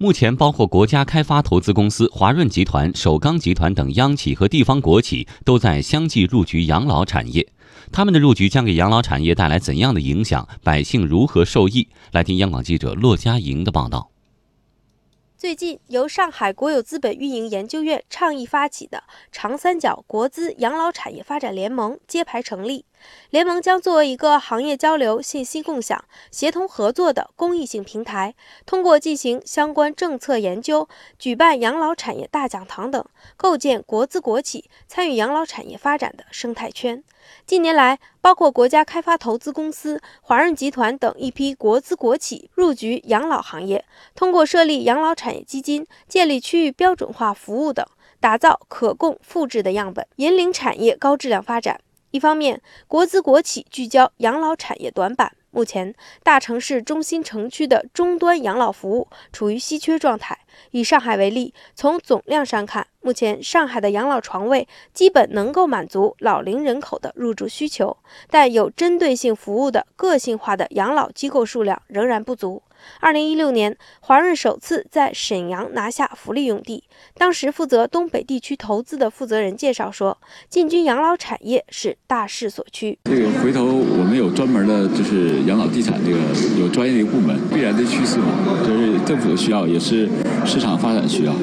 目前，包括国家开发投资公司、华润集团、首钢集团等央企和地方国企都在相继入局养老产业。他们的入局将给养老产业带来怎样的影响？百姓如何受益？来听央广记者骆佳莹的报道。最近，由上海国有资本运营研究院倡议发起的长三角国资养老产业发展联盟揭牌成立。联盟将作为一个行业交流、信息共享、协同合作的公益性平台，通过进行相关政策研究、举办养老产业大讲堂等，构建国资国企参与养老产业发展的生态圈。近年来，包括国家开发投资公司、华润集团等一批国资国企入局养老行业，通过设立养老产业基金、建立区域标准化服务等，打造可供复制的样本，引领产业高质量发展。一方面，国资国企聚焦养老产业短板，目前大城市中心城区的终端养老服务处于稀缺状态。以上海为例，从总量上看，目前上海的养老床位基本能够满足老龄人口的入住需求，但有针对性服务的个性化的养老机构数量仍然不足。二零一六年，华润首次在沈阳拿下福利用地。当时负责东北地区投资的负责人介绍说，进军养老产业是大势所趋。这个回头我们有专门的，就是养老地产这个有专业的一个部门，必然的趋势嘛，就是政府的需要，也是市场发展需要。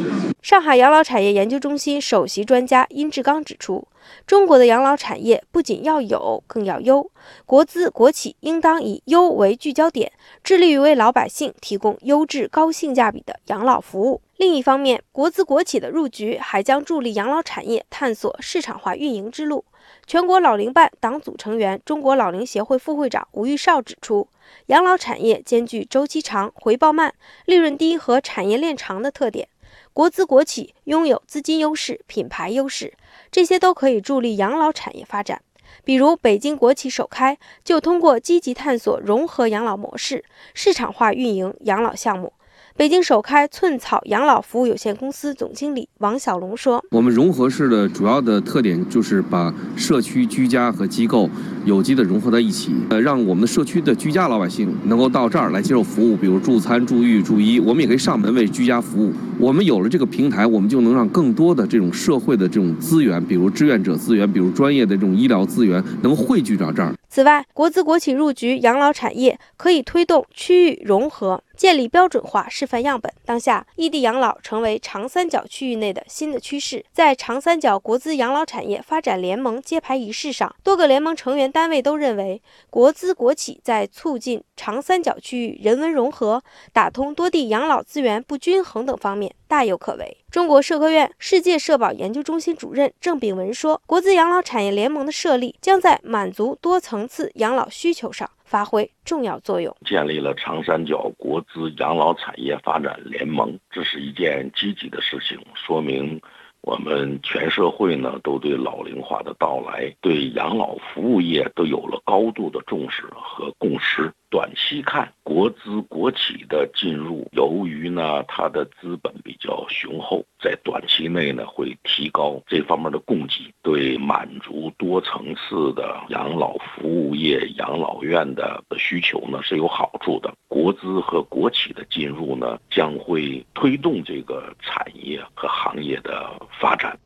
上海养老产业研究中心首席专家殷志刚指出。中国的养老产业不仅要有，更要优。国资国企应当以优为聚焦点，致力于为老百姓提供优质、高性价比的养老服务。另一方面，国资国企的入局还将助力养老产业探索市场化运营之路。全国老龄办党组成员、中国老龄协会副会长吴玉绍指出，养老产业兼具周期长、回报慢、利润低和产业链长的特点。国资国企拥有资金优势、品牌优势，这些都可以助力养老产业发展。比如，北京国企首开就通过积极探索融合养老模式，市场化运营养老项目。北京首开寸草养老服务有限公司总经理王小龙说：“我们融合式的主要的特点就是把社区、居家和机构有机的融合在一起，呃，让我们的社区的居家老百姓能够到这儿来接受服务，比如助餐、助浴、助医，我们也可以上门为居家服务。我们有了这个平台，我们就能让更多的这种社会的这种资源，比如志愿者资源，比如专业的这种医疗资源，能汇聚到这儿。”此外，国资国企入局养老产业，可以推动区域融合，建立标准化示范样本。当下，异地养老成为长三角区域内的新的趋势。在长三角国资养老产业发展联盟揭牌仪式上，多个联盟成员单位都认为，国资国企在促进长三角区域人文融合、打通多地养老资源不均衡等方面大有可为。中国社科院世界社保研究中心主任郑炳文说：“国资养老产业联盟的设立，将在满足多层次养老需求上发挥重要作用。建立了长三角国资养老产业发展联盟，这是一件积极的事情，说明我们全社会呢都对老龄化的到来，对养老服务业都有了高度的重视和共识。”短期看，国资国企的进入，由于呢它的资本比较雄厚，在短期内呢会提高这方面的供给，对满足多层次的养老服务业、养老院的需求呢是有好处的。国资和国企的进入呢，将会推动这个产业和行业的发展。